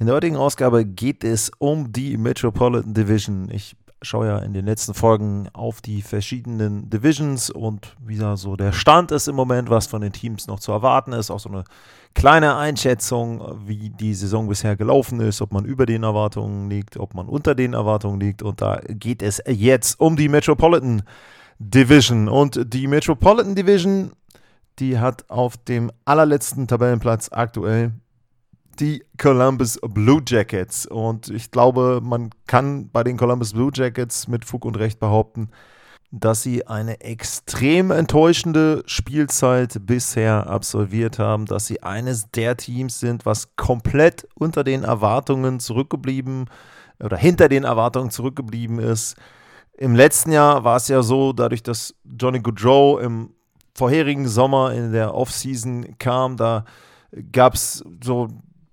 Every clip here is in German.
In der heutigen Ausgabe geht es um die Metropolitan Division. Ich schaue ja in den letzten Folgen auf die verschiedenen Divisions und wie da so der Stand ist im Moment, was von den Teams noch zu erwarten ist. Auch so eine kleine Einschätzung, wie die Saison bisher gelaufen ist, ob man über den Erwartungen liegt, ob man unter den Erwartungen liegt. Und da geht es jetzt um die Metropolitan Division. Und die Metropolitan Division, die hat auf dem allerletzten Tabellenplatz aktuell die Columbus Blue Jackets. Und ich glaube, man kann bei den Columbus Blue Jackets mit Fug und Recht behaupten, dass sie eine extrem enttäuschende Spielzeit bisher absolviert haben, dass sie eines der Teams sind, was komplett unter den Erwartungen zurückgeblieben oder hinter den Erwartungen zurückgeblieben ist. Im letzten Jahr war es ja so, dadurch, dass Johnny Goodrow im vorherigen Sommer in der Offseason kam, da gab es so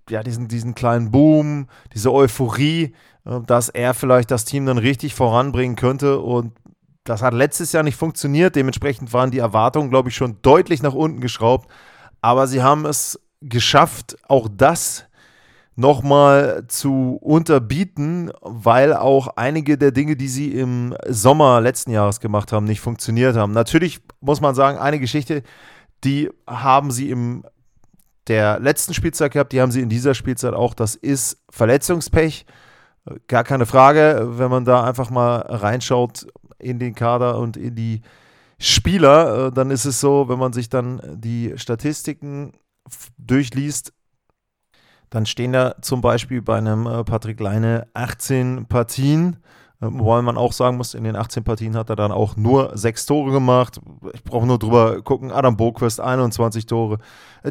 ja, diesen, diesen kleinen Boom, diese Euphorie, äh, dass er vielleicht das Team dann richtig voranbringen könnte. Und das hat letztes Jahr nicht funktioniert. Dementsprechend waren die Erwartungen, glaube ich, schon deutlich nach unten geschraubt. Aber sie haben es geschafft, auch das nochmal zu unterbieten, weil auch einige der Dinge, die sie im Sommer letzten Jahres gemacht haben, nicht funktioniert haben. Natürlich muss man sagen, eine Geschichte, die haben sie im der letzten Spielzeit gehabt, die haben sie in dieser Spielzeit auch. Das ist Verletzungspech. Gar keine Frage, wenn man da einfach mal reinschaut in den Kader und in die Spieler, äh, dann ist es so, wenn man sich dann die Statistiken durchliest, dann stehen da zum Beispiel bei einem äh, Patrick Leine 18 Partien wobei man auch sagen muss, in den 18 Partien hat er dann auch nur sechs Tore gemacht. Ich brauche nur drüber gucken. Adam Boquist 21 Tore.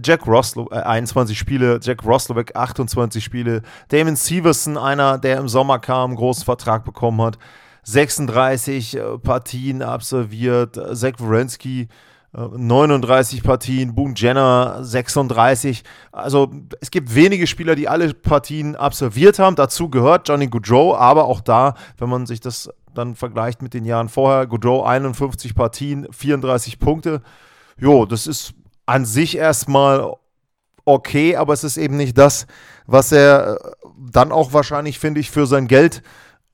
Jack Roslow, äh, 21 Spiele. Jack Roslovic 28 Spiele. Damon Severson, einer, der im Sommer kam, einen großen Vertrag bekommen hat. 36 äh, Partien absolviert. Zach Wierenski 39 Partien, Boone Jenner 36. Also es gibt wenige Spieler, die alle Partien absolviert haben. Dazu gehört Johnny Goodrow, aber auch da, wenn man sich das dann vergleicht mit den Jahren vorher, Goodrow 51 Partien, 34 Punkte. Jo, das ist an sich erstmal okay, aber es ist eben nicht das, was er äh, dann auch wahrscheinlich, finde ich, für sein Geld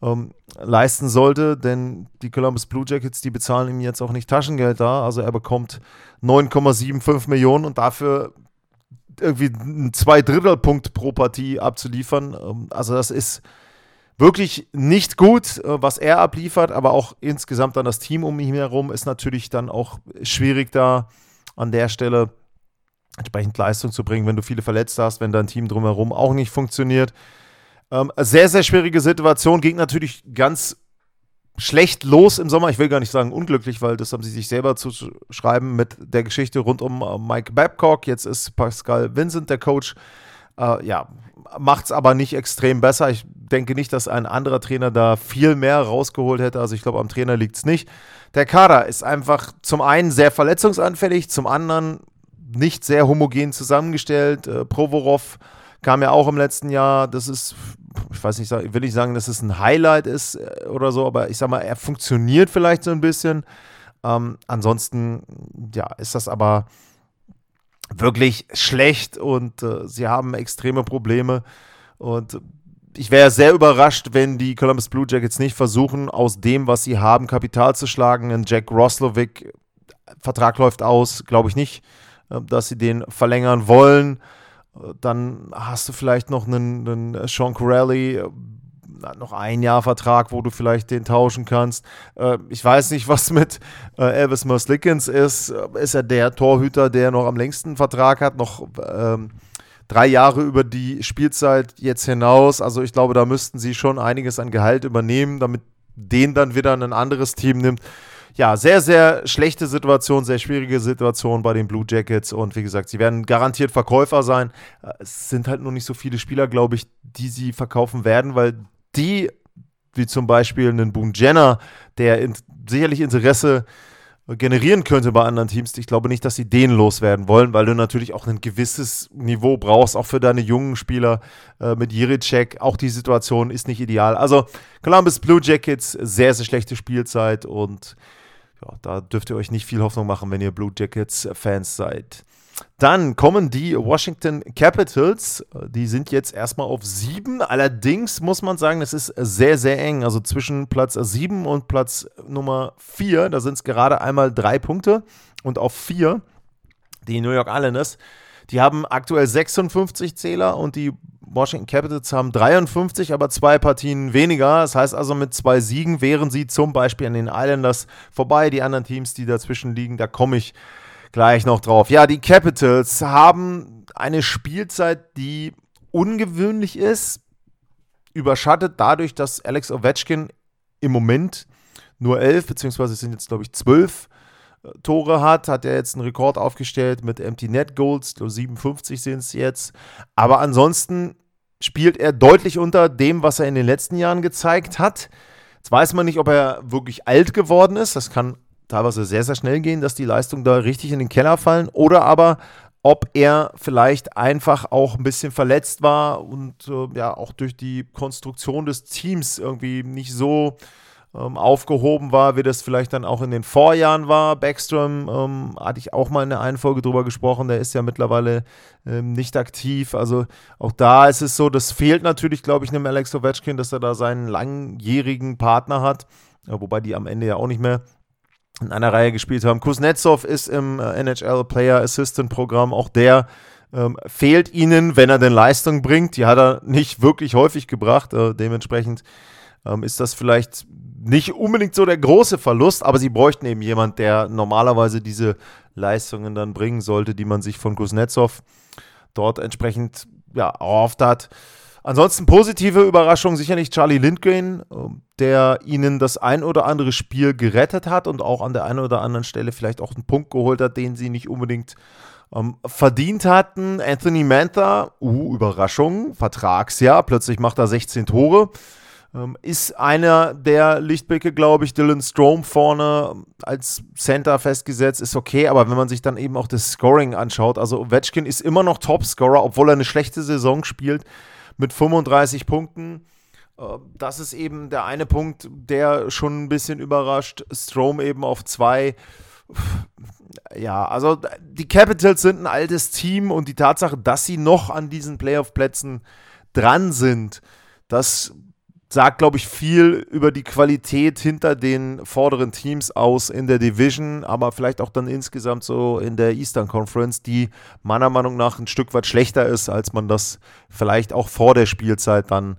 ähm, leisten sollte, denn die Columbus Blue Jackets, die bezahlen ihm jetzt auch nicht Taschengeld da. Also er bekommt 9,75 Millionen und dafür irgendwie einen Zwei-Drittel-Punkt pro Partie abzuliefern. Ähm, also das ist wirklich nicht gut, äh, was er abliefert, aber auch insgesamt dann das Team um ihn herum ist natürlich dann auch schwierig da an der Stelle entsprechend Leistung zu bringen, wenn du viele Verletzte hast, wenn dein Team drumherum auch nicht funktioniert. Ähm, sehr, sehr schwierige Situation. Ging natürlich ganz schlecht los im Sommer. Ich will gar nicht sagen unglücklich, weil das haben sie sich selber zu schreiben mit der Geschichte rund um äh, Mike Babcock. Jetzt ist Pascal Vincent der Coach. Äh, ja, macht es aber nicht extrem besser. Ich denke nicht, dass ein anderer Trainer da viel mehr rausgeholt hätte. Also ich glaube, am Trainer liegt es nicht. Der Kader ist einfach zum einen sehr verletzungsanfällig, zum anderen nicht sehr homogen zusammengestellt. Äh, Provorov kam ja auch im letzten Jahr. Das ist ich weiß nicht, will ich sagen, dass es ein Highlight ist äh, oder so, aber ich sag mal, er funktioniert vielleicht so ein bisschen. Ähm, ansonsten, ja, ist das aber wirklich schlecht und äh, sie haben extreme Probleme. Und ich wäre sehr überrascht, wenn die Columbus Blue Jackets nicht versuchen, aus dem, was sie haben, Kapital zu schlagen. Ein Jack Roslovic, Vertrag läuft aus, glaube ich nicht, äh, dass sie den verlängern wollen. Dann hast du vielleicht noch einen, einen Sean Corelli, äh, noch ein Jahr Vertrag, wo du vielleicht den tauschen kannst. Äh, ich weiß nicht, was mit äh, Elvis Merzlikins ist. Ist er der Torhüter, der noch am längsten Vertrag hat, noch ähm, drei Jahre über die Spielzeit jetzt hinaus. Also ich glaube, da müssten sie schon einiges an Gehalt übernehmen, damit den dann wieder ein anderes Team nimmt ja, sehr, sehr schlechte Situation, sehr schwierige Situation bei den Blue Jackets. Und wie gesagt, sie werden garantiert Verkäufer sein. Es sind halt nur nicht so viele Spieler, glaube ich, die sie verkaufen werden, weil die wie zum Beispiel einen Boone Jenner, der in, sicherlich Interesse generieren könnte bei anderen Teams. Ich glaube nicht, dass sie den loswerden wollen, weil du natürlich auch ein gewisses Niveau brauchst, auch für deine jungen Spieler äh, mit Jiricek. Auch die Situation ist nicht ideal. Also Columbus Blue Jackets, sehr, sehr schlechte Spielzeit und ja, da dürft ihr euch nicht viel Hoffnung machen, wenn ihr Blue Jackets Fans seid. Dann kommen die Washington Capitals. Die sind jetzt erstmal auf sieben. Allerdings muss man sagen, es ist sehr, sehr eng. Also zwischen Platz sieben und Platz Nummer vier, da sind es gerade einmal drei Punkte. Und auf vier die New York Islanders. Die haben aktuell 56 Zähler und die Washington Capitals haben 53, aber zwei Partien weniger. Das heißt also, mit zwei Siegen wären sie zum Beispiel an den Islanders vorbei. Die anderen Teams, die dazwischen liegen, da komme ich gleich noch drauf. Ja, die Capitals haben eine Spielzeit, die ungewöhnlich ist, überschattet dadurch, dass Alex Ovechkin im Moment nur elf, beziehungsweise sind jetzt, glaube ich, zwölf Tore hat, hat er jetzt einen Rekord aufgestellt mit Empty Net Goals, 57 sind es jetzt. Aber ansonsten spielt er deutlich unter dem, was er in den letzten Jahren gezeigt hat. Jetzt weiß man nicht, ob er wirklich alt geworden ist. Das kann teilweise sehr, sehr schnell gehen, dass die Leistungen da richtig in den Keller fallen. Oder aber, ob er vielleicht einfach auch ein bisschen verletzt war und äh, ja auch durch die Konstruktion des Teams irgendwie nicht so ähm, aufgehoben war, wie das vielleicht dann auch in den Vorjahren war. Backstrom ähm, hatte ich auch mal in der einen Folge drüber gesprochen, der ist ja mittlerweile ähm, nicht aktiv. Also auch da ist es so, das fehlt natürlich, glaube ich, einem Alex Ovechkin, dass er da seinen langjährigen Partner hat, ja, wobei die am Ende ja auch nicht mehr in einer Reihe gespielt haben. Kuznetsov ist im äh, NHL Player Assistant Programm, auch der ähm, fehlt ihnen, wenn er denn Leistung bringt. Die hat er nicht wirklich häufig gebracht. Äh, dementsprechend ähm, ist das vielleicht nicht unbedingt so der große Verlust, aber sie bräuchten eben jemand, der normalerweise diese Leistungen dann bringen sollte, die man sich von Kuznetsov dort entsprechend ja, erhofft hat. Ansonsten positive Überraschung sicherlich Charlie Lindgren, ähm, der ihnen das ein oder andere Spiel gerettet hat und auch an der einen oder anderen Stelle vielleicht auch einen Punkt geholt hat, den sie nicht unbedingt ähm, verdient hatten. Anthony Mantha, uh, Überraschung, Vertragsjahr, plötzlich macht er 16 Tore. Ähm, ist einer der Lichtblicke, glaube ich. Dylan Strom vorne als Center festgesetzt, ist okay, aber wenn man sich dann eben auch das Scoring anschaut, also Ovechkin ist immer noch Topscorer, obwohl er eine schlechte Saison spielt mit 35 Punkten. Äh, das ist eben der eine Punkt, der schon ein bisschen überrascht. Strom eben auf zwei. Ja, also die Capitals sind ein altes Team und die Tatsache, dass sie noch an diesen Playoff-Plätzen dran sind, das sagt, glaube ich, viel über die Qualität hinter den vorderen Teams aus in der Division, aber vielleicht auch dann insgesamt so in der Eastern Conference, die meiner Meinung nach ein Stück weit schlechter ist, als man das vielleicht auch vor der Spielzeit dann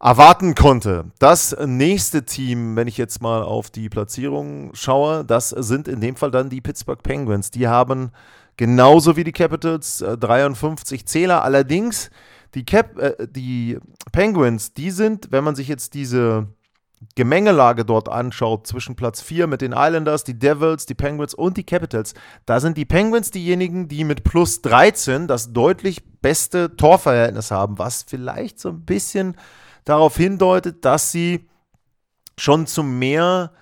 erwarten konnte. Das nächste Team, wenn ich jetzt mal auf die Platzierung schaue, das sind in dem Fall dann die Pittsburgh Penguins. Die haben genauso wie die Capitals 53 äh, Zähler, allerdings die, Cap, äh, die Penguins, die sind, wenn man sich jetzt diese Gemengelage dort anschaut, zwischen Platz 4 mit den Islanders, die Devils, die Penguins und die Capitals, da sind die Penguins diejenigen, die mit plus 13 das deutlich beste Torverhältnis haben, was vielleicht so ein bisschen darauf hindeutet, dass sie schon zu mehr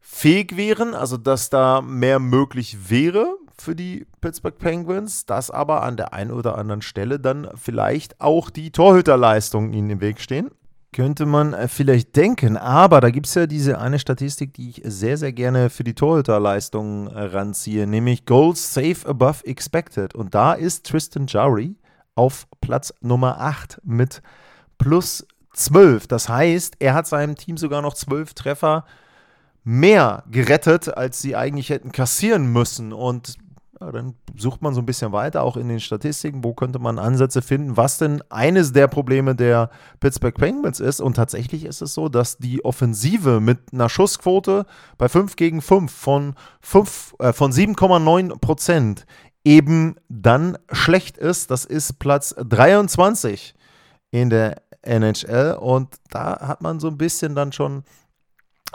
fähig wären, also dass da mehr möglich wäre für die Pittsburgh Penguins, dass aber an der einen oder anderen Stelle dann vielleicht auch die Torhüterleistungen ihnen im Weg stehen. Könnte man äh, vielleicht denken, aber da gibt es ja diese eine Statistik, die ich sehr, sehr gerne für die Torhüterleistungen äh, ranziehe, nämlich Goals Safe Above Expected. Und da ist Tristan Jowry auf Platz Nummer 8 mit plus 12. Das heißt, er hat seinem Team sogar noch 12 Treffer mehr gerettet, als sie eigentlich hätten kassieren müssen. Und ja, dann sucht man so ein bisschen weiter, auch in den Statistiken, wo könnte man Ansätze finden, was denn eines der Probleme der Pittsburgh Penguins ist. Und tatsächlich ist es so, dass die Offensive mit einer Schussquote bei 5 gegen 5 von, äh, von 7,9 Prozent eben dann schlecht ist. Das ist Platz 23 in der NHL. Und da hat man so ein bisschen dann schon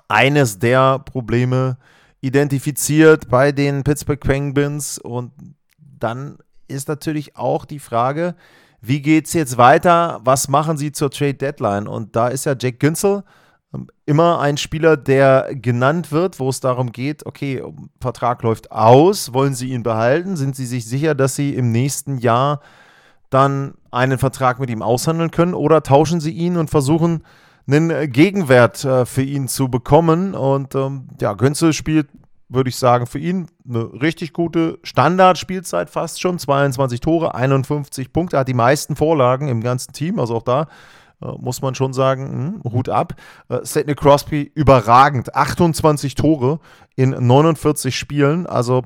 eines der Probleme, identifiziert bei den Pittsburgh Penguins. Und dann ist natürlich auch die Frage, wie geht es jetzt weiter? Was machen sie zur Trade Deadline? Und da ist ja Jack Günzel ähm, immer ein Spieler, der genannt wird, wo es darum geht, okay, Vertrag läuft aus, wollen Sie ihn behalten? Sind Sie sich sicher, dass Sie im nächsten Jahr dann einen Vertrag mit ihm aushandeln können oder tauschen Sie ihn und versuchen, einen Gegenwert äh, für ihn zu bekommen? Und ähm, ja, Günzel spielt, würde ich sagen, für ihn eine richtig gute Standardspielzeit fast schon, 22 Tore, 51 Punkte, hat die meisten Vorlagen im ganzen Team, also auch da äh, muss man schon sagen, hm, Hut ab. Äh, Sidney Crosby überragend, 28 Tore in 49 Spielen, also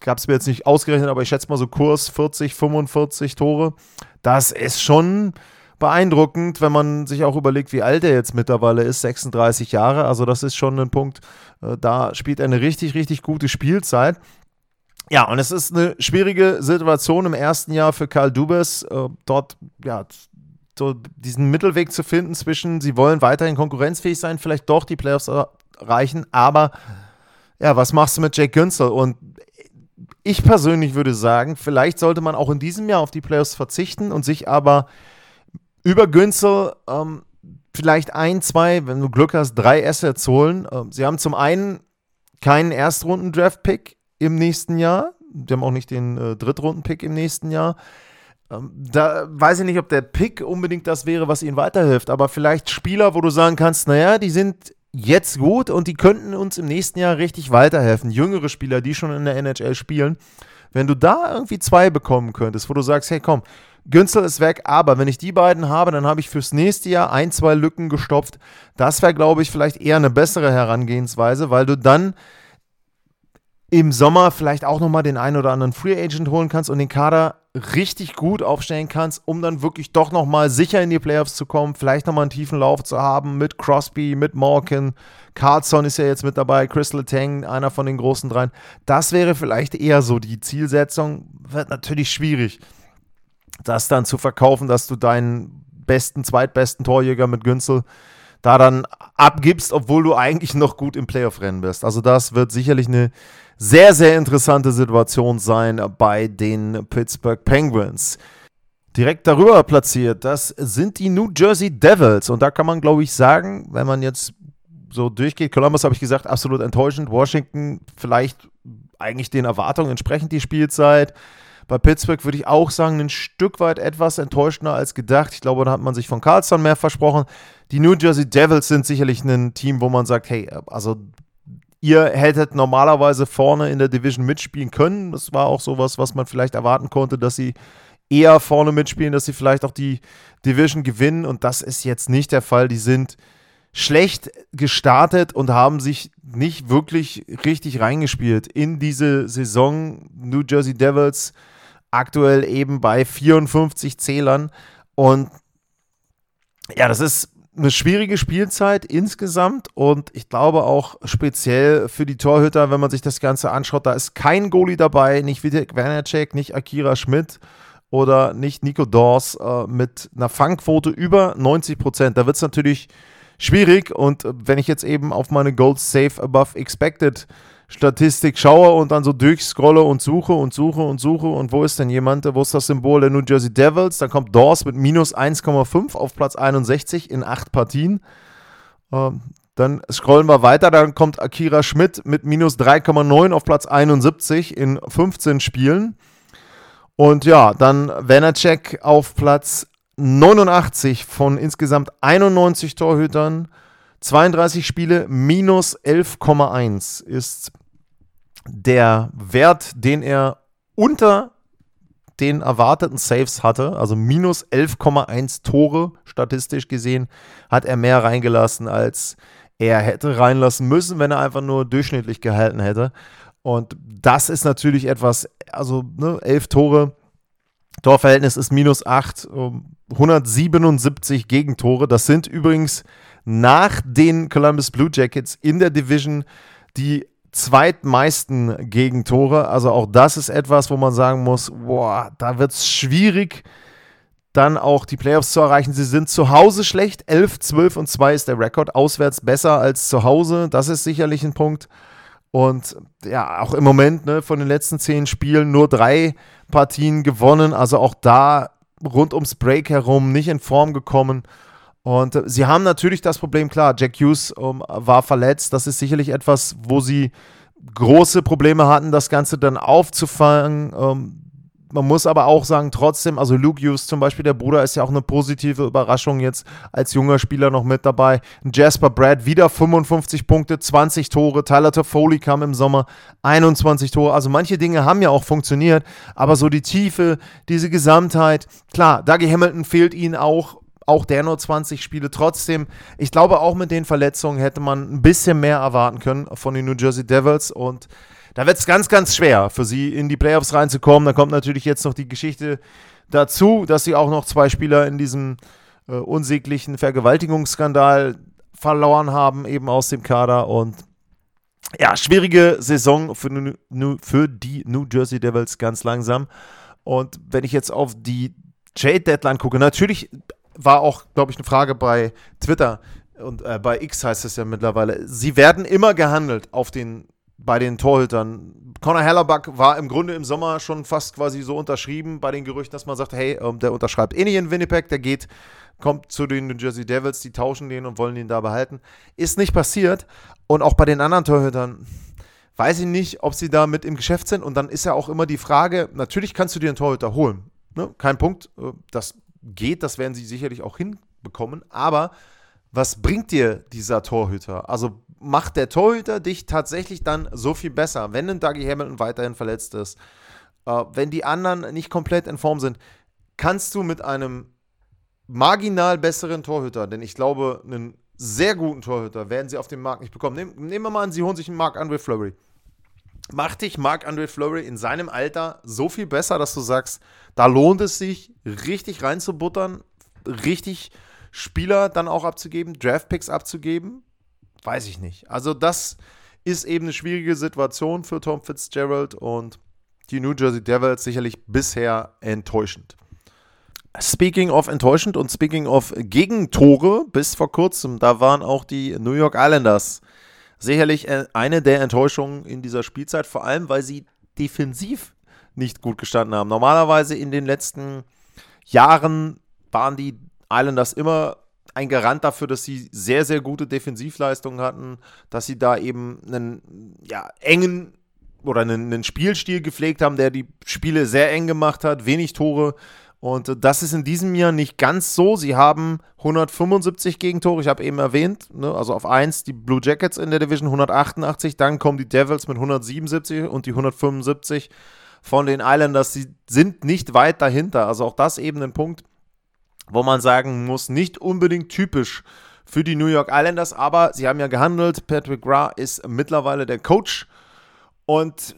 gab es mir jetzt nicht ausgerechnet, aber ich schätze mal so Kurs 40, 45 Tore. Das ist schon beeindruckend, wenn man sich auch überlegt, wie alt er jetzt mittlerweile ist, 36 Jahre. Also das ist schon ein Punkt, äh, da spielt er eine richtig, richtig gute Spielzeit. Ja, und es ist eine schwierige Situation im ersten Jahr für Karl Dubes, äh, dort ja, so diesen Mittelweg zu finden zwischen, sie wollen weiterhin konkurrenzfähig sein, vielleicht doch die Playoffs erreichen, aber ja, was machst du mit Jake Günzel? Und ich persönlich würde sagen, vielleicht sollte man auch in diesem Jahr auf die Playoffs verzichten und sich aber über Günzel ähm, vielleicht ein, zwei, wenn du Glück hast, drei Assets holen. Ähm, sie haben zum einen keinen Erstrunden-Draft-Pick im nächsten Jahr. Sie haben auch nicht den äh, Drittrunden-Pick im nächsten Jahr. Ähm, da weiß ich nicht, ob der Pick unbedingt das wäre, was ihnen weiterhilft, aber vielleicht Spieler, wo du sagen kannst, naja, die sind jetzt gut und die könnten uns im nächsten Jahr richtig weiterhelfen. Jüngere Spieler, die schon in der NHL spielen. Wenn du da irgendwie zwei bekommen könntest, wo du sagst, hey komm, Günzel ist weg, aber wenn ich die beiden habe, dann habe ich fürs nächste Jahr ein, zwei Lücken gestopft. Das wäre, glaube ich, vielleicht eher eine bessere Herangehensweise, weil du dann im Sommer vielleicht auch nochmal den einen oder anderen Free Agent holen kannst und den Kader richtig gut aufstellen kannst, um dann wirklich doch nochmal sicher in die Playoffs zu kommen, vielleicht nochmal einen tiefen Lauf zu haben mit Crosby, mit Morgan, Carlson ist ja jetzt mit dabei, Crystal Tang, einer von den großen dreien. Das wäre vielleicht eher so die Zielsetzung. Wird natürlich schwierig, das dann zu verkaufen, dass du deinen besten, zweitbesten Torjäger mit Günzel da dann abgibst, obwohl du eigentlich noch gut im Playoff-Rennen bist. Also das wird sicherlich eine sehr, sehr interessante Situation sein bei den Pittsburgh Penguins. Direkt darüber platziert, das sind die New Jersey Devils. Und da kann man, glaube ich, sagen, wenn man jetzt so durchgeht, Columbus habe ich gesagt, absolut enttäuschend. Washington vielleicht eigentlich den Erwartungen entsprechend die Spielzeit. Bei Pittsburgh würde ich auch sagen, ein Stück weit etwas enttäuschender als gedacht. Ich glaube, da hat man sich von Carlson mehr versprochen. Die New Jersey Devils sind sicherlich ein Team, wo man sagt, hey, also Ihr hättet normalerweise vorne in der Division mitspielen können. Das war auch sowas, was man vielleicht erwarten konnte, dass sie eher vorne mitspielen, dass sie vielleicht auch die Division gewinnen. Und das ist jetzt nicht der Fall. Die sind schlecht gestartet und haben sich nicht wirklich richtig reingespielt in diese Saison. New Jersey Devils aktuell eben bei 54 Zählern. Und ja, das ist eine schwierige Spielzeit insgesamt und ich glaube auch speziell für die Torhüter, wenn man sich das Ganze anschaut, da ist kein Goalie dabei, nicht Vitek Vanacek, nicht Akira Schmidt oder nicht Nico Dors äh, mit einer Fangquote über 90 Prozent. Da wird es natürlich schwierig und wenn ich jetzt eben auf meine Goals Safe Above Expected Statistik schaue und dann so durchscrolle und suche und suche und suche und wo ist denn jemand, wo ist das Symbol der New Jersey Devils? Dann kommt Dawes mit minus 1,5 auf Platz 61 in acht Partien. Ähm, dann scrollen wir weiter, dann kommt Akira Schmidt mit minus 3,9 auf Platz 71 in 15 Spielen. Und ja, dann Vanacek auf Platz 89 von insgesamt 91 Torhütern. 32 Spiele minus 11,1 ist der Wert, den er unter den erwarteten Saves hatte, also minus 11,1 Tore statistisch gesehen, hat er mehr reingelassen, als er hätte reinlassen müssen, wenn er einfach nur durchschnittlich gehalten hätte. Und das ist natürlich etwas, also ne, 11 Tore, Torverhältnis ist minus 8, 177 Gegentore. Das sind übrigens nach den Columbus Blue Jackets in der Division die zweitmeisten Gegentore. Also auch das ist etwas, wo man sagen muss, boah, da wird es schwierig, dann auch die Playoffs zu erreichen. Sie sind zu Hause schlecht. 11, 12 und 2 ist der Rekord. Auswärts besser als zu Hause. Das ist sicherlich ein Punkt. Und ja, auch im Moment ne, von den letzten zehn Spielen nur drei Partien gewonnen. Also auch da rund ums Break herum nicht in Form gekommen. Und äh, sie haben natürlich das Problem, klar, Jack Hughes ähm, war verletzt. Das ist sicherlich etwas, wo sie große Probleme hatten, das Ganze dann aufzufangen. Ähm, man muss aber auch sagen, trotzdem, also Luke Hughes zum Beispiel, der Bruder ist ja auch eine positive Überraschung jetzt als junger Spieler noch mit dabei. Jasper Brad wieder 55 Punkte, 20 Tore. Tyler Toffoli kam im Sommer 21 Tore. Also manche Dinge haben ja auch funktioniert, aber so die Tiefe, diese Gesamtheit, klar, Dougie Hamilton fehlt ihnen auch auch der nur 20 Spiele. Trotzdem, ich glaube, auch mit den Verletzungen hätte man ein bisschen mehr erwarten können von den New Jersey Devils. Und da wird es ganz, ganz schwer für sie in die Playoffs reinzukommen. Da kommt natürlich jetzt noch die Geschichte dazu, dass sie auch noch zwei Spieler in diesem äh, unsäglichen Vergewaltigungsskandal verloren haben, eben aus dem Kader. Und ja, schwierige Saison für, für die New Jersey Devils ganz langsam. Und wenn ich jetzt auf die Trade-Deadline gucke, natürlich war auch, glaube ich, eine Frage bei Twitter und äh, bei X heißt es ja mittlerweile. Sie werden immer gehandelt auf den, bei den Torhütern. Conor Hellerback war im Grunde im Sommer schon fast quasi so unterschrieben bei den Gerüchten, dass man sagt, hey, ähm, der unterschreibt eh nicht in Winnipeg, der geht, kommt zu den New Jersey Devils, die tauschen den und wollen ihn da behalten. Ist nicht passiert. Und auch bei den anderen Torhütern weiß ich nicht, ob sie da mit im Geschäft sind. Und dann ist ja auch immer die Frage, natürlich kannst du dir einen Torhüter holen. Ne? Kein Punkt. Äh, das geht, das werden sie sicherlich auch hinbekommen. Aber was bringt dir dieser Torhüter? Also macht der Torhüter dich tatsächlich dann so viel besser, wenn ein Dougie Hamilton weiterhin verletzt ist, äh, wenn die anderen nicht komplett in Form sind, kannst du mit einem marginal besseren Torhüter, denn ich glaube, einen sehr guten Torhüter werden sie auf dem Markt nicht bekommen. Nehmen, nehmen wir mal an, sie holen sich einen Marc-André Fleury macht dich Marc-André Fleury in seinem Alter so viel besser, dass du sagst, da lohnt es sich, richtig reinzubuttern, richtig Spieler dann auch abzugeben, Draftpicks abzugeben? Weiß ich nicht. Also, das ist eben eine schwierige Situation für Tom Fitzgerald und die New Jersey Devils sicherlich bisher enttäuschend. Speaking of enttäuschend und speaking of Gegentore, bis vor kurzem, da waren auch die New York Islanders sicherlich äh, eine der Enttäuschungen in dieser Spielzeit, vor allem weil sie defensiv nicht gut gestanden haben. Normalerweise in den letzten Jahren waren die Islanders immer ein Garant dafür, dass sie sehr, sehr gute Defensivleistungen hatten, dass sie da eben einen ja, engen oder einen, einen Spielstil gepflegt haben, der die Spiele sehr eng gemacht hat, wenig Tore und das ist in diesem Jahr nicht ganz so. Sie haben 175 Gegentore, ich habe eben erwähnt, ne? also auf 1 die Blue Jackets in der Division 188, dann kommen die Devils mit 177 und die 175 von den Islanders. Sie sind nicht weit dahinter. Also auch das eben ein Punkt, wo man sagen muss, nicht unbedingt typisch für die New York Islanders, aber sie haben ja gehandelt. Patrick Gra ist mittlerweile der Coach und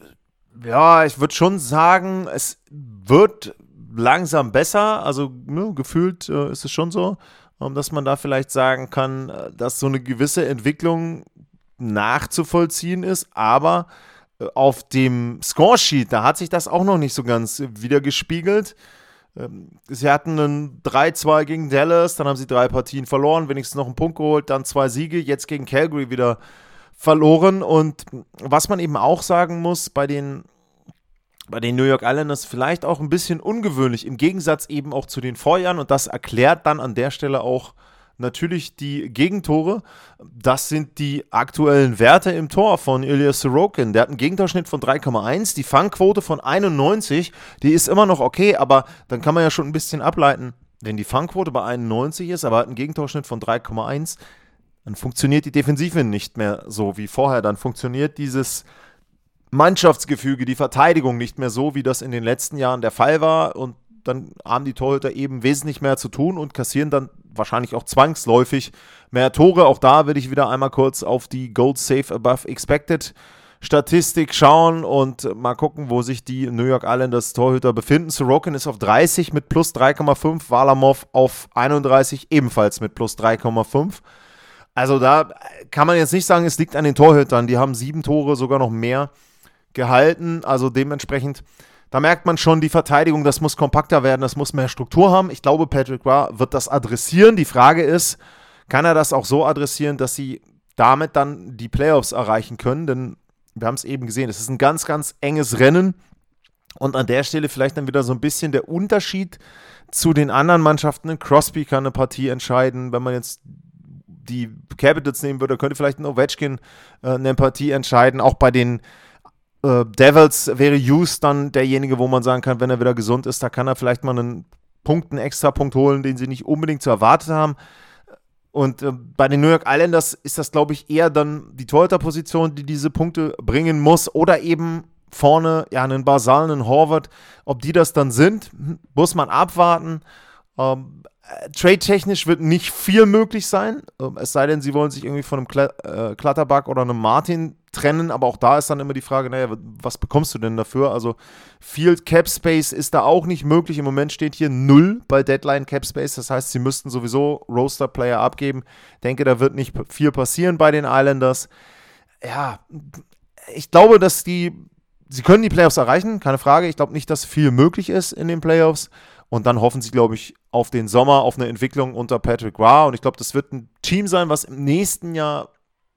ja, ich würde schon sagen, es wird langsam besser. Also ne, gefühlt äh, ist es schon so, ähm, dass man da vielleicht sagen kann, äh, dass so eine gewisse Entwicklung nachzuvollziehen ist. Aber äh, auf dem Scoresheet, da hat sich das auch noch nicht so ganz wieder gespiegelt. Ähm, sie hatten ein 3-2 gegen Dallas, dann haben sie drei Partien verloren, wenigstens noch einen Punkt geholt, dann zwei Siege, jetzt gegen Calgary wieder verloren. Und was man eben auch sagen muss, bei den bei den New York Islanders vielleicht auch ein bisschen ungewöhnlich, im Gegensatz eben auch zu den Vorjahren. Und das erklärt dann an der Stelle auch natürlich die Gegentore. Das sind die aktuellen Werte im Tor von Ilya Sorokin. Der hat einen Gegentorschnitt von 3,1, die Fangquote von 91. Die ist immer noch okay, aber dann kann man ja schon ein bisschen ableiten, wenn die Fangquote bei 91 ist, aber hat einen Gegentorschnitt von 3,1, dann funktioniert die Defensive nicht mehr so wie vorher. Dann funktioniert dieses Mannschaftsgefüge, die Verteidigung nicht mehr so, wie das in den letzten Jahren der Fall war. Und dann haben die Torhüter eben wesentlich mehr zu tun und kassieren dann wahrscheinlich auch zwangsläufig mehr Tore. Auch da will ich wieder einmal kurz auf die Gold Safe Above Expected Statistik schauen und mal gucken, wo sich die New York Islanders Torhüter befinden. Sorokin ist auf 30 mit plus 3,5, Walamov auf 31 ebenfalls mit plus 3,5. Also da kann man jetzt nicht sagen, es liegt an den Torhütern. Die haben sieben Tore, sogar noch mehr gehalten. Also dementsprechend, da merkt man schon, die Verteidigung, das muss kompakter werden, das muss mehr Struktur haben. Ich glaube, Patrick Ra wird das adressieren. Die Frage ist, kann er das auch so adressieren, dass sie damit dann die Playoffs erreichen können? Denn wir haben es eben gesehen, es ist ein ganz, ganz enges Rennen. Und an der Stelle vielleicht dann wieder so ein bisschen der Unterschied zu den anderen Mannschaften. Crosby kann eine Partie entscheiden. Wenn man jetzt die Capitals nehmen würde, könnte vielleicht ein Ovechkin äh, eine Partie entscheiden. Auch bei den äh, Devils wäre Hughes dann derjenige, wo man sagen kann, wenn er wieder gesund ist, da kann er vielleicht mal einen Punkt, einen extra Punkt holen, den sie nicht unbedingt zu erwartet haben. Und äh, bei den New York Islanders ist das, glaube ich, eher dann die Torhüter-Position, die diese Punkte bringen muss oder eben vorne, ja, einen Basal, einen Horvath. Ob die das dann sind, muss man abwarten. Ähm, Trade-technisch wird nicht viel möglich sein, ähm, es sei denn, sie wollen sich irgendwie von einem Kle äh, Klatterback oder einem Martin trennen, aber auch da ist dann immer die Frage, naja, was bekommst du denn dafür? Also viel Cap Space ist da auch nicht möglich. Im Moment steht hier null bei Deadline Cap Space, das heißt, sie müssten sowieso Roster-Player abgeben. Ich denke, da wird nicht viel passieren bei den Islanders. Ja, ich glaube, dass die, sie können die Playoffs erreichen, keine Frage. Ich glaube nicht, dass viel möglich ist in den Playoffs. Und dann hoffen sie, glaube ich, auf den Sommer, auf eine Entwicklung unter Patrick Roy. Und ich glaube, das wird ein Team sein, was im nächsten Jahr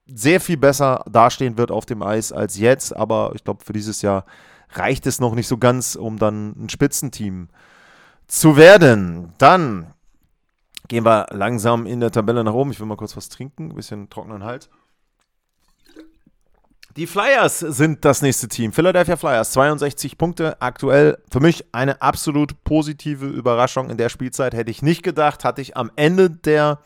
sehr viel besser dastehen wird auf dem Eis als jetzt. Aber ich glaube, für dieses Jahr reicht es noch nicht so ganz, um dann ein Spitzenteam zu werden. Dann gehen wir langsam in der Tabelle nach oben. Ich will mal kurz was trinken, ein bisschen trockenen Hals. Die Flyers sind das nächste Team. Philadelphia Flyers, 62 Punkte. Aktuell für mich eine absolut positive Überraschung in der Spielzeit. Hätte ich nicht gedacht. Hatte ich am Ende der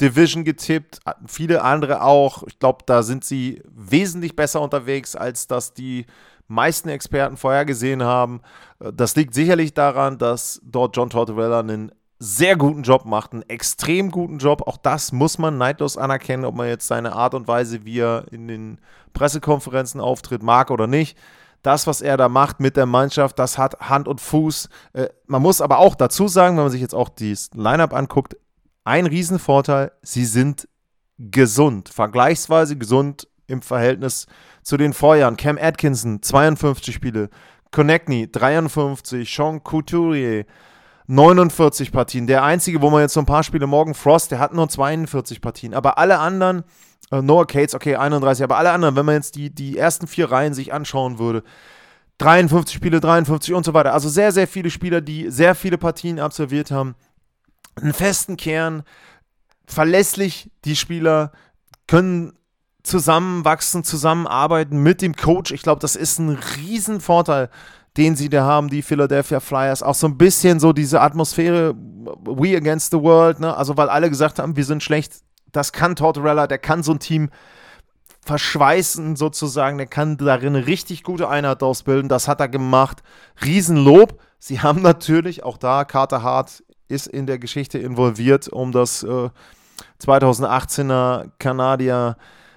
Division getippt. Viele andere auch. Ich glaube, da sind sie wesentlich besser unterwegs, als das die meisten Experten vorhergesehen haben. Das liegt sicherlich daran, dass dort John Tortorella einen sehr guten Job macht, einen extrem guten Job. Auch das muss man neidlos anerkennen, ob man jetzt seine Art und Weise, wie er in den Pressekonferenzen auftritt, mag oder nicht. Das, was er da macht mit der Mannschaft, das hat Hand und Fuß. Äh, man muss aber auch dazu sagen, wenn man sich jetzt auch das Lineup anguckt, ein Riesenvorteil, sie sind gesund, vergleichsweise gesund im Verhältnis zu den Vorjahren. Cam Atkinson, 52 Spiele, Konechny, 53, Sean Couturier, 49 Partien. Der einzige, wo man jetzt so ein paar Spiele morgen Frost, der hat nur 42 Partien. Aber alle anderen, äh, Noah Cates, okay, 31, aber alle anderen, wenn man jetzt die, die ersten vier Reihen sich anschauen würde, 53 Spiele, 53 und so weiter. Also sehr, sehr viele Spieler, die sehr viele Partien absolviert haben. Einen festen Kern, verlässlich die Spieler, können zusammenwachsen, zusammenarbeiten mit dem Coach. Ich glaube, das ist ein Riesenvorteil den sie da haben, die Philadelphia Flyers. Auch so ein bisschen so diese Atmosphäre, we against the world, ne? Also, weil alle gesagt haben, wir sind schlecht. Das kann Tortorella, der kann so ein Team verschweißen sozusagen, der kann darin richtig gute Einheit ausbilden. Das hat er gemacht. Riesenlob. Sie haben natürlich, auch da, Carter Hart ist in der Geschichte involviert, um das äh, 2018er Kanadier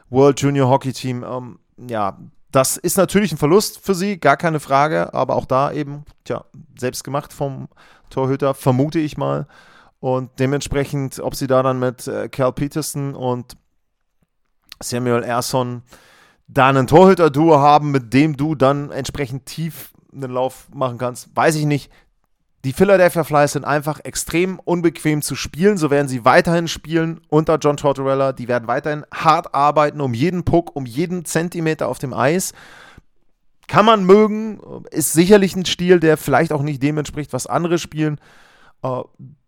World Junior Hockey Team ähm, ja, das ist natürlich ein Verlust für sie, gar keine Frage, aber auch da eben, tja, selbst gemacht vom Torhüter, vermute ich mal. Und dementsprechend, ob sie da dann mit äh, Cal Peterson und Samuel Erson da einen Torhüter-Duo haben, mit dem du dann entsprechend tief einen Lauf machen kannst, weiß ich nicht. Die Philadelphia Flyers sind einfach extrem unbequem zu spielen. So werden sie weiterhin spielen unter John Tortorella. Die werden weiterhin hart arbeiten um jeden Puck, um jeden Zentimeter auf dem Eis. Kann man mögen, ist sicherlich ein Stil, der vielleicht auch nicht dem entspricht, was andere spielen. Äh,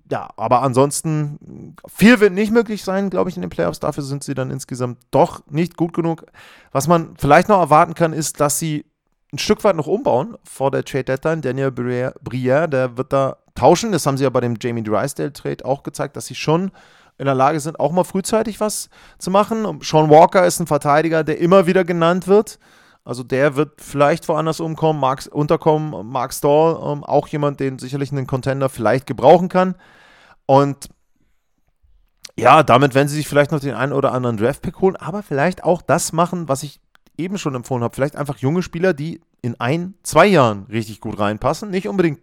ja, aber ansonsten, viel wird nicht möglich sein, glaube ich, in den Playoffs. Dafür sind sie dann insgesamt doch nicht gut genug. Was man vielleicht noch erwarten kann, ist, dass sie ein Stück weit noch umbauen vor der Trade Deadline. Daniel Briere, der wird da tauschen. Das haben sie ja bei dem Jamie Drysdale Trade auch gezeigt, dass sie schon in der Lage sind, auch mal frühzeitig was zu machen. Sean Walker ist ein Verteidiger, der immer wieder genannt wird. Also der wird vielleicht woanders umkommen, Mark, unterkommen. Mark Stall, ähm, auch jemand, den sicherlich einen Contender vielleicht gebrauchen kann. Und ja, damit werden sie sich vielleicht noch den einen oder anderen Draft-Pick holen, aber vielleicht auch das machen, was ich eben schon empfohlen habe, vielleicht einfach junge Spieler, die in ein, zwei Jahren richtig gut reinpassen. Nicht unbedingt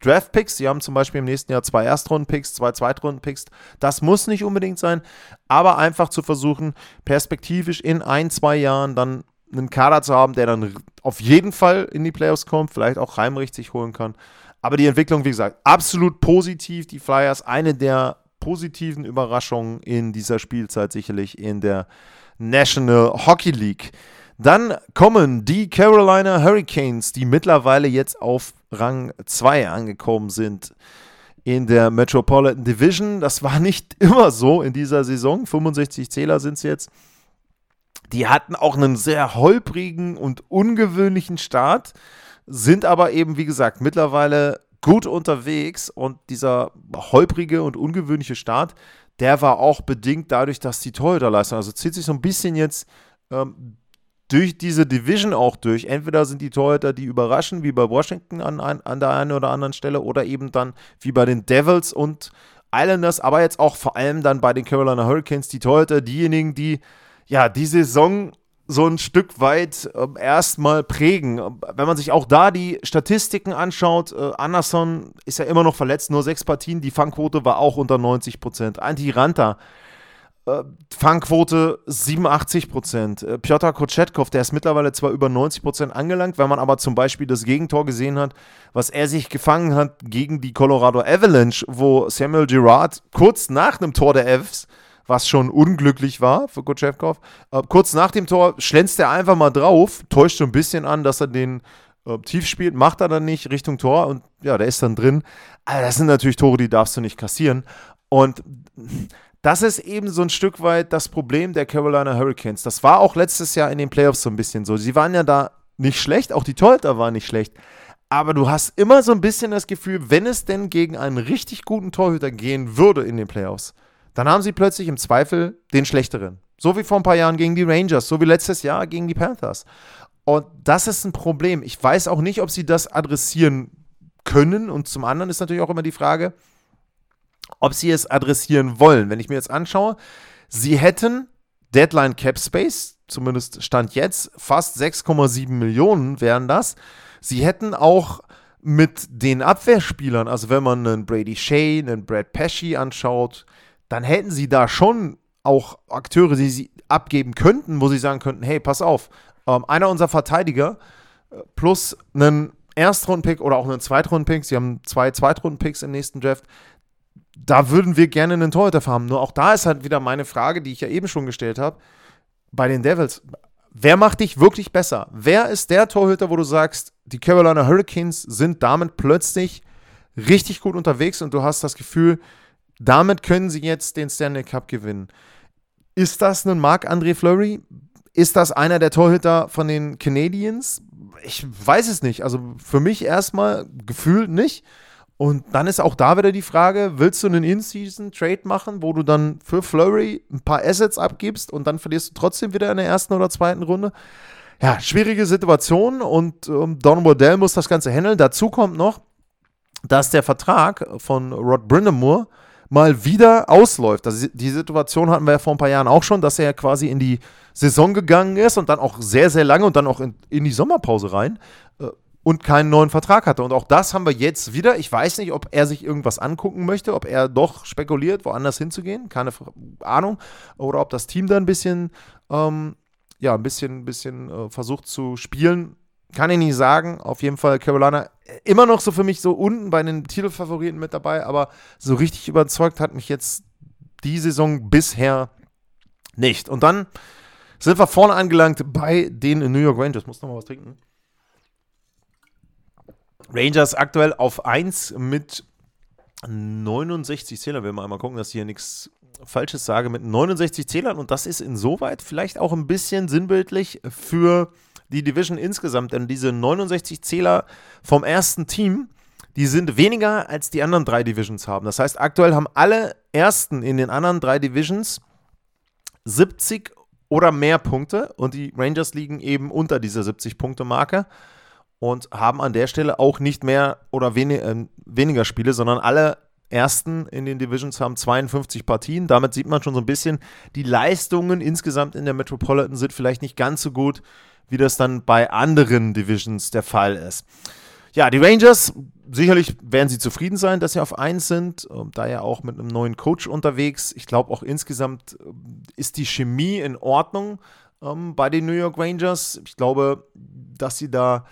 Draft-Picks. Sie haben zum Beispiel im nächsten Jahr zwei Erstrunden-Picks, zwei Zweitrunden-Picks. Das muss nicht unbedingt sein, aber einfach zu versuchen, perspektivisch in ein, zwei Jahren dann einen Kader zu haben, der dann auf jeden Fall in die Playoffs kommt, vielleicht auch Heimrecht sich holen kann. Aber die Entwicklung, wie gesagt, absolut positiv. Die Flyers, eine der positiven Überraschungen in dieser Spielzeit, sicherlich in der National Hockey League. Dann kommen die Carolina Hurricanes, die mittlerweile jetzt auf Rang 2 angekommen sind in der Metropolitan Division. Das war nicht immer so in dieser Saison. 65 Zähler sind es jetzt. Die hatten auch einen sehr holprigen und ungewöhnlichen Start, sind aber eben, wie gesagt, mittlerweile gut unterwegs und dieser holprige und ungewöhnliche Start, der war auch bedingt dadurch, dass die Torhüterleistung, also zieht sich so ein bisschen jetzt ähm, durch diese Division auch durch. Entweder sind die Torhüter, die überraschen, wie bei Washington an, an der einen oder anderen Stelle, oder eben dann wie bei den Devils und Islanders, aber jetzt auch vor allem dann bei den Carolina Hurricanes, die Torhüter, diejenigen, die ja die Saison so ein Stück weit äh, erstmal prägen. Wenn man sich auch da die Statistiken anschaut, äh, Anderson ist ja immer noch verletzt, nur sechs Partien, die Fangquote war auch unter 90 Prozent. Anti Ranta, äh, Fangquote 87 Prozent. Äh, Piotr Kochetkov, der ist mittlerweile zwar über 90 Prozent angelangt, wenn man aber zum Beispiel das Gegentor gesehen hat, was er sich gefangen hat gegen die Colorado Avalanche, wo Samuel Girard kurz nach einem Tor der Evs was schon unglücklich war für Kutschewkov. Äh, kurz nach dem Tor schlänzt er einfach mal drauf, täuscht so ein bisschen an, dass er den äh, tief spielt, macht er dann nicht Richtung Tor und ja, der ist dann drin. Also das sind natürlich Tore, die darfst du nicht kassieren. Und das ist eben so ein Stück weit das Problem der Carolina Hurricanes. Das war auch letztes Jahr in den Playoffs so ein bisschen so. Sie waren ja da nicht schlecht, auch die Torhüter waren nicht schlecht. Aber du hast immer so ein bisschen das Gefühl, wenn es denn gegen einen richtig guten Torhüter gehen würde in den Playoffs, dann haben sie plötzlich im Zweifel den schlechteren. So wie vor ein paar Jahren gegen die Rangers, so wie letztes Jahr gegen die Panthers. Und das ist ein Problem. Ich weiß auch nicht, ob sie das adressieren können. Und zum anderen ist natürlich auch immer die Frage, ob sie es adressieren wollen. Wenn ich mir jetzt anschaue, sie hätten Deadline Cap Space, zumindest Stand jetzt, fast 6,7 Millionen wären das. Sie hätten auch mit den Abwehrspielern, also wenn man einen Brady Shea, einen Brad Pesci anschaut, dann hätten sie da schon auch Akteure, die sie abgeben könnten, wo sie sagen könnten, hey, pass auf, ähm, einer unserer Verteidiger äh, plus einen Erstrunden-Pick oder auch einen Zweitrunden-Pick, sie haben zwei Zweitrunden-Picks im nächsten Draft, da würden wir gerne einen Torhüter haben. Nur auch da ist halt wieder meine Frage, die ich ja eben schon gestellt habe, bei den Devils, wer macht dich wirklich besser? Wer ist der Torhüter, wo du sagst, die Carolina Hurricanes sind damit plötzlich richtig gut unterwegs und du hast das Gefühl, damit können sie jetzt den Stanley Cup gewinnen. Ist das ein Marc-André Fleury? Ist das einer der Torhüter von den Canadiens? Ich weiß es nicht. Also für mich erstmal gefühlt nicht. Und dann ist auch da wieder die Frage, willst du einen In-Season-Trade machen, wo du dann für Flurry ein paar Assets abgibst und dann verlierst du trotzdem wieder in der ersten oder zweiten Runde? Ja, schwierige Situation und ähm, Don Waddell muss das Ganze handeln. Dazu kommt noch, dass der Vertrag von Rod Brindamore mal wieder ausläuft. Also die Situation hatten wir ja vor ein paar Jahren auch schon, dass er quasi in die Saison gegangen ist und dann auch sehr, sehr lange und dann auch in, in die Sommerpause rein äh, und keinen neuen Vertrag hatte. Und auch das haben wir jetzt wieder. Ich weiß nicht, ob er sich irgendwas angucken möchte, ob er doch spekuliert, woanders hinzugehen, keine Ahnung. Oder ob das Team da ein bisschen, ähm, ja, ein bisschen, bisschen äh, versucht zu spielen kann ich nicht sagen. Auf jeden Fall Carolina immer noch so für mich so unten bei den Titelfavoriten mit dabei, aber so richtig überzeugt hat mich jetzt die Saison bisher nicht. Und dann sind wir vorne angelangt bei den New York Rangers. Muss noch mal was trinken. Rangers aktuell auf 1 mit 69 Zählern. Wir mal gucken, dass ich hier nichts Falsches sage. Mit 69 Zählern. Und das ist insoweit vielleicht auch ein bisschen sinnbildlich für die Division insgesamt, denn diese 69 Zähler vom ersten Team, die sind weniger als die anderen drei Divisions haben. Das heißt, aktuell haben alle Ersten in den anderen drei Divisions 70 oder mehr Punkte und die Rangers liegen eben unter dieser 70-Punkte-Marke und haben an der Stelle auch nicht mehr oder wenig, äh, weniger Spiele, sondern alle Ersten in den Divisions haben 52 Partien. Damit sieht man schon so ein bisschen, die Leistungen insgesamt in der Metropolitan sind vielleicht nicht ganz so gut wie das dann bei anderen Divisions der Fall ist. Ja, die Rangers, sicherlich werden sie zufrieden sein, dass sie auf 1 sind, ähm, da ja auch mit einem neuen Coach unterwegs. Ich glaube auch insgesamt ähm, ist die Chemie in Ordnung ähm, bei den New York Rangers. Ich glaube, dass sie da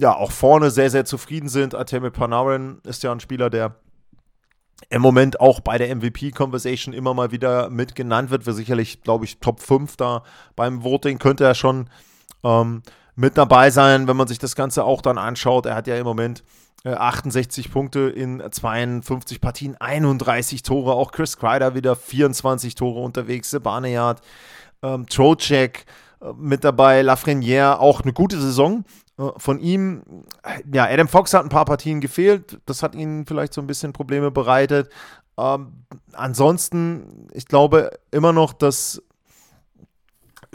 ja auch vorne sehr, sehr zufrieden sind. Artemi Panarin ist ja ein Spieler, der im Moment auch bei der MVP-Conversation immer mal wieder mit genannt wird. Wir sicherlich, glaube ich, Top 5 da beim Voting könnte er schon ähm, mit dabei sein, wenn man sich das Ganze auch dann anschaut. Er hat ja im Moment 68 äh, Punkte in 52 Partien, 31 Tore. Auch Chris Kreider wieder 24 Tore unterwegs. Sebanejad, ähm, Trocek äh, mit dabei, Lafreniere auch eine gute Saison. Äh, von ihm, ja, Adam Fox hat ein paar Partien gefehlt. Das hat ihnen vielleicht so ein bisschen Probleme bereitet. Ähm, ansonsten, ich glaube immer noch, dass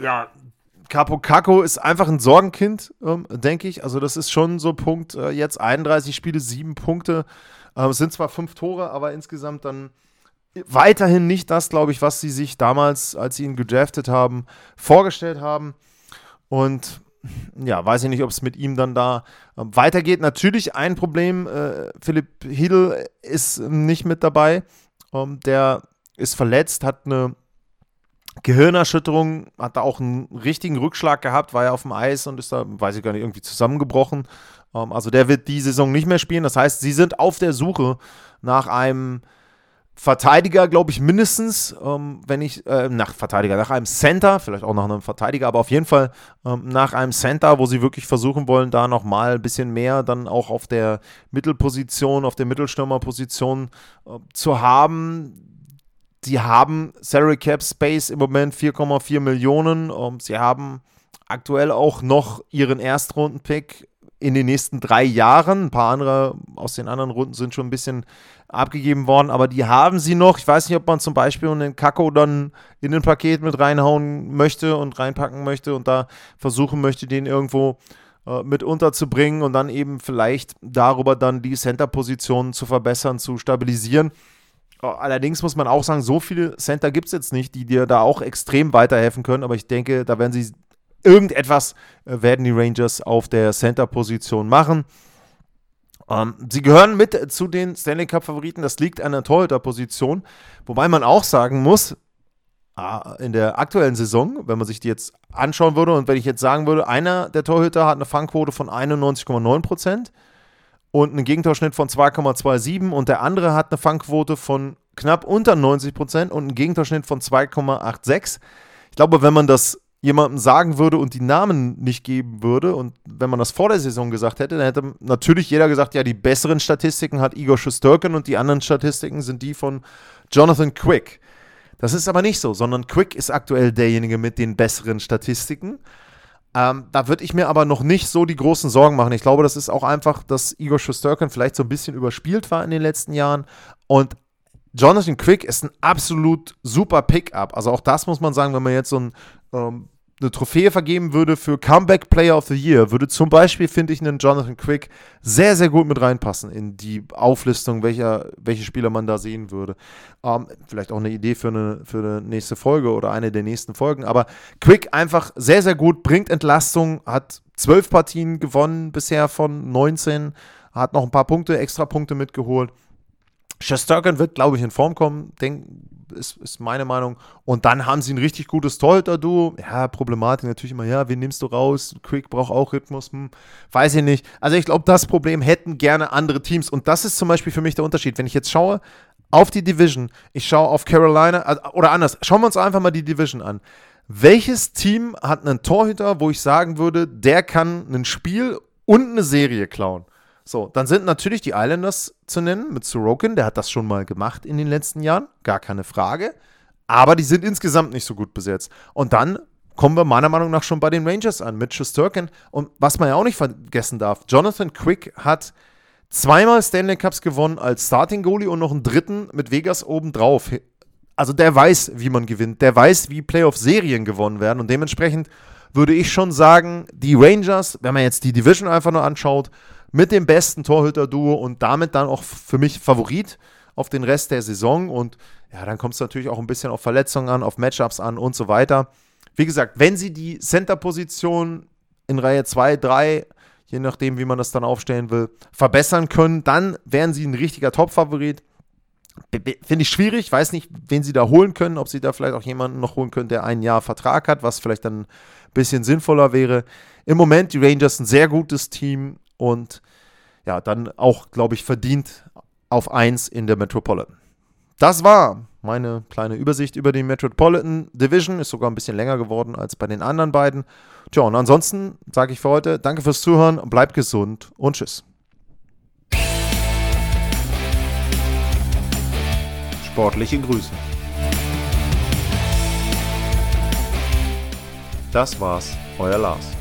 ja, Capo Caco ist einfach ein Sorgenkind, ähm, denke ich. Also, das ist schon so Punkt. Äh, jetzt 31 Spiele, 7 Punkte. Äh, es sind zwar 5 Tore, aber insgesamt dann weiterhin nicht das, glaube ich, was sie sich damals, als sie ihn gedraftet haben, vorgestellt haben. Und ja, weiß ich nicht, ob es mit ihm dann da äh, weitergeht. Natürlich ein Problem: äh, Philipp Hiedl ist nicht mit dabei. Ähm, der ist verletzt, hat eine Gehirnerschütterung, hat da auch einen richtigen Rückschlag gehabt, war ja auf dem Eis und ist da, weiß ich gar nicht, irgendwie zusammengebrochen. Ähm, also der wird die Saison nicht mehr spielen. Das heißt, sie sind auf der Suche nach einem Verteidiger, glaube ich, mindestens, ähm, wenn ich, äh, nach Verteidiger, nach einem Center, vielleicht auch nach einem Verteidiger, aber auf jeden Fall ähm, nach einem Center, wo sie wirklich versuchen wollen, da nochmal ein bisschen mehr dann auch auf der Mittelposition, auf der Mittelstürmerposition äh, zu haben Sie haben Salary Cap Space im Moment 4,4 Millionen. Ähm, sie haben aktuell auch noch ihren Erstrunden-Pick in den nächsten drei Jahren. Ein paar andere aus den anderen Runden sind schon ein bisschen abgegeben worden, aber die haben sie noch. Ich weiß nicht, ob man zum Beispiel einen Kakao dann in ein Paket mit reinhauen möchte und reinpacken möchte und da versuchen möchte, den irgendwo äh, mit unterzubringen und dann eben vielleicht darüber dann die Center-Positionen zu verbessern, zu stabilisieren. Allerdings muss man auch sagen, so viele Center gibt es jetzt nicht, die dir da auch extrem weiterhelfen können. Aber ich denke, da werden sie irgendetwas, äh, werden die Rangers auf der Center-Position machen. Ähm, sie gehören mit zu den Stanley Cup-Favoriten. Das liegt an der Torhüter-Position. Wobei man auch sagen muss, ah, in der aktuellen Saison, wenn man sich die jetzt anschauen würde und wenn ich jetzt sagen würde, einer der Torhüter hat eine Fangquote von 91,9 Prozent und einen Gegentorschnitt von 2,27 und der andere hat eine Fangquote von knapp unter 90 Prozent und einen Gegentorschnitt von 2,86. Ich glaube, wenn man das jemandem sagen würde und die Namen nicht geben würde und wenn man das vor der Saison gesagt hätte, dann hätte natürlich jeder gesagt, ja, die besseren Statistiken hat Igor Schusterkin und die anderen Statistiken sind die von Jonathan Quick. Das ist aber nicht so, sondern Quick ist aktuell derjenige mit den besseren Statistiken. Ähm, da würde ich mir aber noch nicht so die großen Sorgen machen. Ich glaube, das ist auch einfach, dass Igor Schusterkin vielleicht so ein bisschen überspielt war in den letzten Jahren. Und Jonathan Quick ist ein absolut super Pickup. Also auch das muss man sagen, wenn man jetzt so ein ähm, eine Trophäe vergeben würde für Comeback Player of the Year, würde zum Beispiel, finde ich, einen Jonathan Quick sehr, sehr gut mit reinpassen in die Auflistung, welcher, welche Spieler man da sehen würde. Ähm, vielleicht auch eine Idee für eine, für eine nächste Folge oder eine der nächsten Folgen. Aber Quick einfach sehr, sehr gut, bringt Entlastung, hat zwölf Partien gewonnen bisher von 19, hat noch ein paar Punkte, extra Punkte mitgeholt. Shesterkin wird, glaube ich, in Form kommen. Denk, ist, ist meine Meinung. Und dann haben sie ein richtig gutes Torhüter-Duo. Ja, Problematik natürlich immer, ja, wen nimmst du raus? Quick braucht auch Rhythmus. Hm, weiß ich nicht. Also ich glaube, das Problem hätten gerne andere Teams. Und das ist zum Beispiel für mich der Unterschied. Wenn ich jetzt schaue auf die Division, ich schaue auf Carolina, oder anders, schauen wir uns einfach mal die Division an. Welches Team hat einen Torhüter, wo ich sagen würde, der kann ein Spiel und eine Serie klauen? So, dann sind natürlich die Islanders zu nennen mit Sorokin, der hat das schon mal gemacht in den letzten Jahren, gar keine Frage. Aber die sind insgesamt nicht so gut besetzt. Und dann kommen wir meiner Meinung nach schon bei den Rangers an mit Schusterkin. Und was man ja auch nicht vergessen darf, Jonathan Quick hat zweimal Stanley Cups gewonnen als Starting Goalie und noch einen dritten mit Vegas obendrauf. Also der weiß, wie man gewinnt. Der weiß, wie Playoff-Serien gewonnen werden. Und dementsprechend würde ich schon sagen, die Rangers, wenn man jetzt die Division einfach nur anschaut, mit dem besten Torhüter-Duo und damit dann auch für mich Favorit auf den Rest der Saison. Und ja, dann kommt es natürlich auch ein bisschen auf Verletzungen an, auf Matchups an und so weiter. Wie gesagt, wenn sie die Center-Position in Reihe 2, 3, je nachdem, wie man das dann aufstellen will, verbessern können, dann wären sie ein richtiger Top-Favorit. Finde ich schwierig, weiß nicht, wen sie da holen können, ob sie da vielleicht auch jemanden noch holen können, der ein Jahr Vertrag hat, was vielleicht dann ein bisschen sinnvoller wäre. Im Moment die Rangers ein sehr gutes Team, und ja, dann auch, glaube ich, verdient auf 1 in der Metropolitan. Das war meine kleine Übersicht über die Metropolitan Division. Ist sogar ein bisschen länger geworden als bei den anderen beiden. Tja, und ansonsten sage ich für heute danke fürs Zuhören, bleibt gesund und tschüss. Sportliche Grüße. Das war's, euer Lars.